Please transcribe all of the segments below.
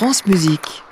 France Musique.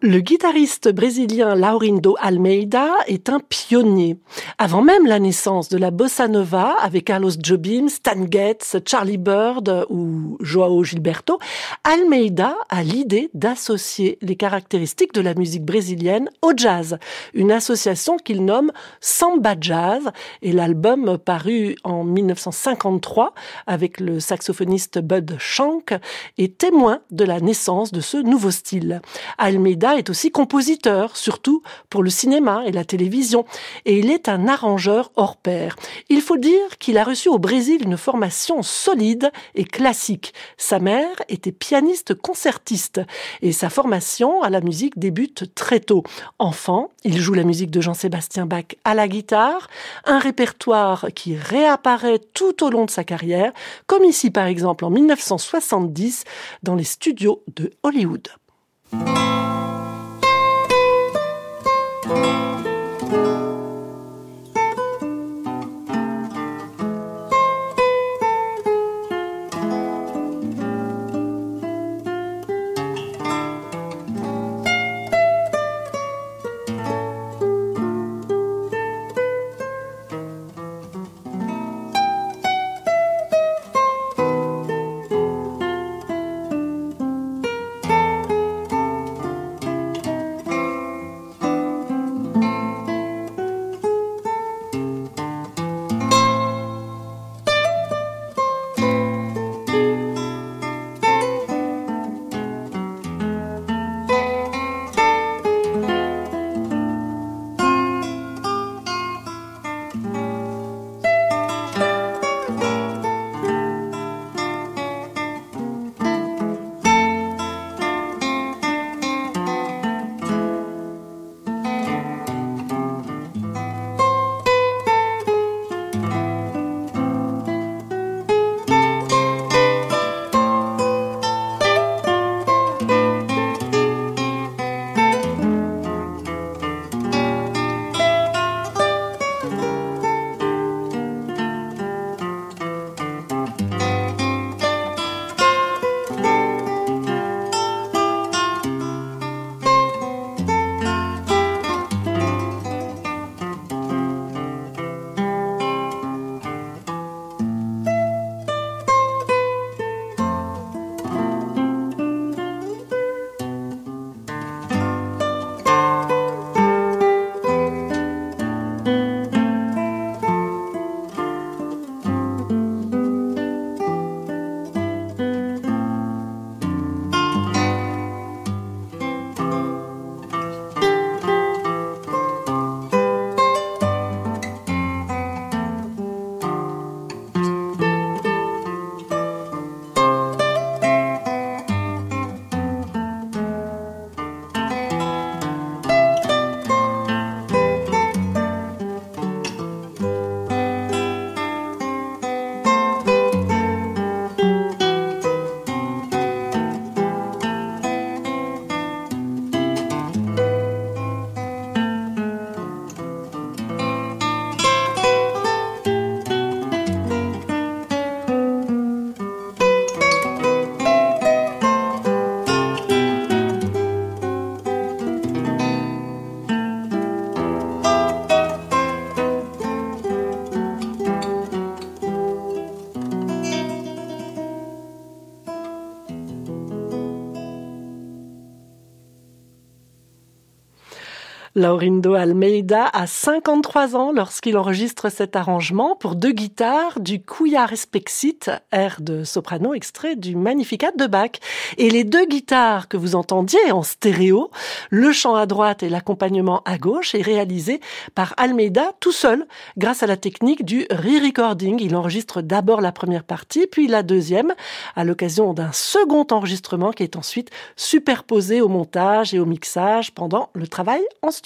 Le guitariste brésilien Laurindo Almeida est un pionnier. Avant même la naissance de la bossa nova avec Carlos Jobim, Stan Getz, Charlie Bird ou Joao Gilberto, Almeida a l'idée d'associer les caractéristiques de la musique brésilienne au jazz, une association qu'il nomme Samba Jazz et l'album paru en 1953 avec le saxophoniste Bud Shank est témoin de la naissance de ce nouveau style. Almeida est aussi compositeur, surtout pour le cinéma et la télévision, et il est un arrangeur hors pair. Il faut dire qu'il a reçu au Brésil une formation solide et classique. Sa mère était pianiste concertiste, et sa formation à la musique débute très tôt. Enfant, il joue la musique de Jean-Sébastien Bach à la guitare, un répertoire qui réapparaît tout au long de sa carrière, comme ici par exemple en 1970 dans les studios de Hollywood. Laurindo Almeida a 53 ans lorsqu'il enregistre cet arrangement pour deux guitares du Couillard Respexit, air de soprano extrait du Magnificat de Bach. Et les deux guitares que vous entendiez en stéréo, le chant à droite et l'accompagnement à gauche, est réalisé par Almeida tout seul, grâce à la technique du re-recording. Il enregistre d'abord la première partie, puis la deuxième, à l'occasion d'un second enregistrement qui est ensuite superposé au montage et au mixage pendant le travail en